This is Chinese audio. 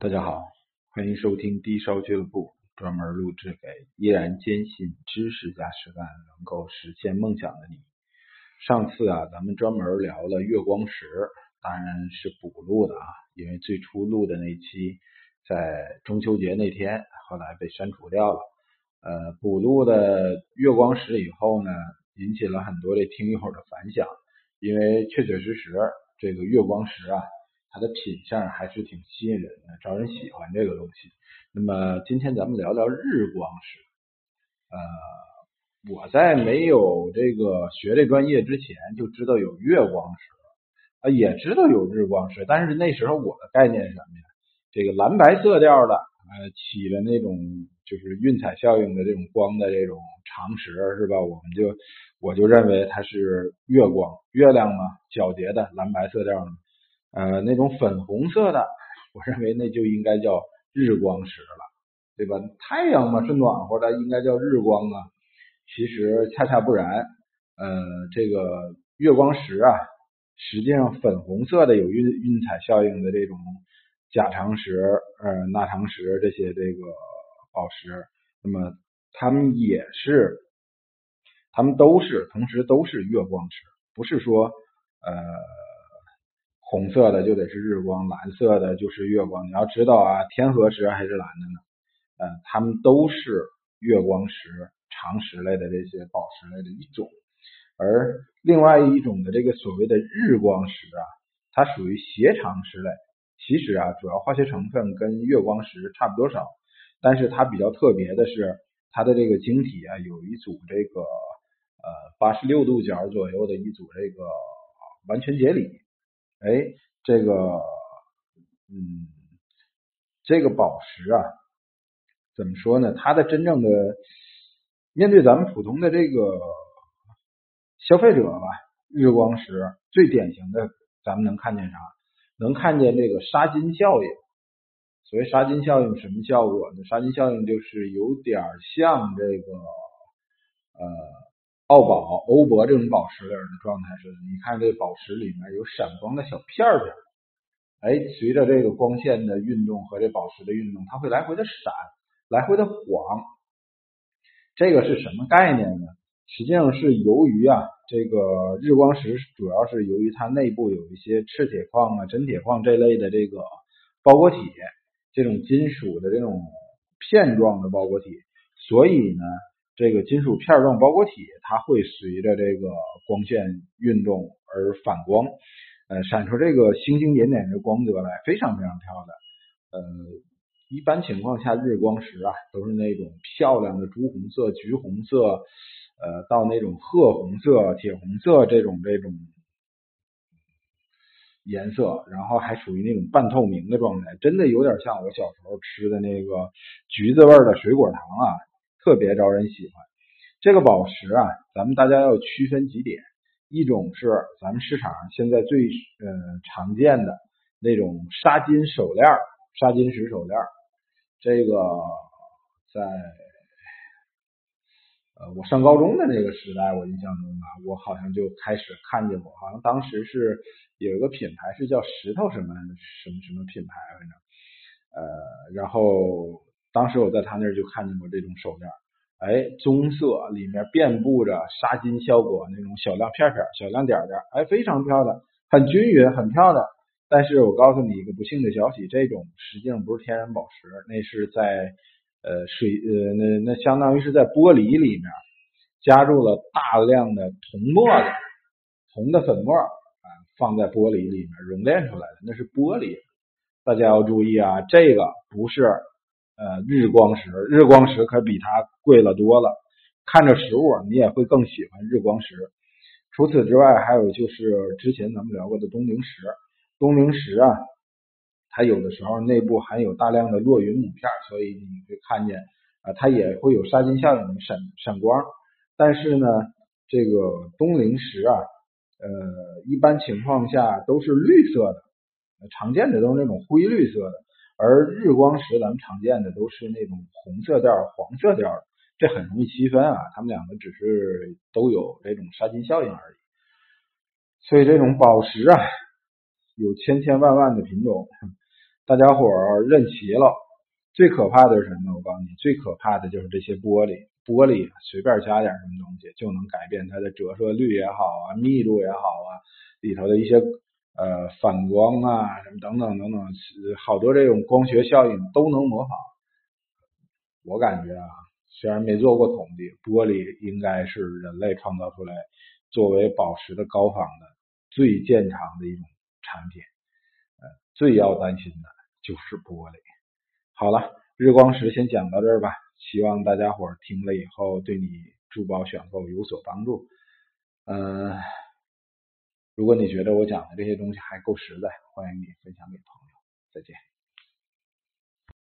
大家好，欢迎收听低烧俱乐部，专门录制给依然坚信知识加实干能够实现梦想的你。上次啊，咱们专门聊了月光石，当然是补录的啊，因为最初录的那期在中秋节那天，后来被删除掉了。呃，补录的月光石以后呢，引起了很多的听友的反响，因为确确实实这个月光石啊。它的品相还是挺吸引人的，招人喜欢这个东西。那么今天咱们聊聊日光石。呃，我在没有这个学这专业之前就知道有月光石，啊，也知道有日光石，但是那时候我的概念是什么呀？这个蓝白色调的，呃，起了那种就是晕彩效应的这种光的这种长石是吧？我们就我就认为它是月光，月亮嘛，皎洁的蓝白色调的。呃，那种粉红色的，我认为那就应该叫日光石了，对吧？太阳嘛是暖和的，应该叫日光啊。其实恰恰不然，呃，这个月光石啊，实际上粉红色的有晕晕彩效应的这种假长石、呃钠长石这些这个宝石，那么它们也是，它们都是同时都是月光石，不是说呃。红色的就得是日光，蓝色的就是月光。你要知道啊，天河石还是蓝的呢，呃，它们都是月光石、长石类的这些宝石类的一种。而另外一种的这个所谓的日光石啊，它属于斜长石类。其实啊，主要化学成分跟月光石差不多少，但是它比较特别的是，它的这个晶体啊，有一组这个呃八十六度角左右的一组这个完全节理。哎，这个，嗯，这个宝石啊，怎么说呢？它的真正的面对咱们普通的这个消费者吧，日光石最典型的，咱们能看见啥？能看见这个杀金效应。所谓杀金效应，什么效果呢？杀金效应就是有点像这个，奥宝、欧泊这种宝石的状态是，你看这宝石里面有闪光的小片片，哎，随着这个光线的运动和这宝石的运动，它会来回的闪，来回的晃。这个是什么概念呢？实际上是由于啊，这个日光石主要是由于它内部有一些赤铁矿啊、真铁矿这类的这个包裹体，这种金属的这种片状的包裹体，所以呢。这个金属片状包裹体，它会随着这个光线运动而反光，呃，闪出这个星星点点的光泽来，非常非常漂亮。呃，一般情况下，日光石啊，都是那种漂亮的朱红色、橘红色，呃，到那种褐红色、铁红色这种这种颜色，然后还属于那种半透明的状态，真的有点像我小时候吃的那个橘子味的水果糖啊。特别招人喜欢，这个宝石啊，咱们大家要区分几点，一种是咱们市场上现在最呃常见的那种沙金手链沙金石手链这个在呃我上高中的那个时代，我印象中啊，我好像就开始看见过，好像当时是有一个品牌是叫石头什么什么什么品牌，反正呃，然后。当时我在他那儿就看见过这种手链，哎，棕色里面遍布着纱金效果那种小亮片片、小亮点点，哎，非常漂亮，很均匀，很漂亮。但是我告诉你一个不幸的消息，这种实际上不是天然宝石，那是在呃水呃那那相当于是在玻璃里面加入了大量的铜沫子，铜的粉末啊，放在玻璃里面熔炼出来的，那是玻璃。大家要注意啊，这个不是。呃，日光石，日光石可比它贵了多了。看着实物，你也会更喜欢日光石。除此之外，还有就是之前咱们聊过的东陵石。东陵石啊，它有的时候内部含有大量的落云母片，所以你会看见啊，它也会有杀金效应的，闪闪光。但是呢，这个东陵石啊，呃，一般情况下都是绿色的，常见的都是那种灰绿色的。而日光石，咱们常见的都是那种红色调、黄色调，这很容易区分啊。它们两个只是都有这种杀菌效应而已。所以这种宝石啊，有千千万万的品种，大家伙儿认齐了。最可怕的是什么？我告诉你，最可怕的就是这些玻璃，玻璃随便加点什么东西就能改变它的折射率也好啊，密度也好啊，里头的一些呃反光啊什么等等等等，好多这种光学效应都能模仿。我感觉啊，虽然没做过统计，玻璃应该是人类创造出来作为宝石的高仿的最健长的一种产品。呃，最要担心的就是玻璃。好了，日光石先讲到这儿吧。希望大家伙儿听了以后对你珠宝选购有所帮助。嗯，如果你觉得我讲的这些东西还够实在，欢迎你分享给朋友。再见。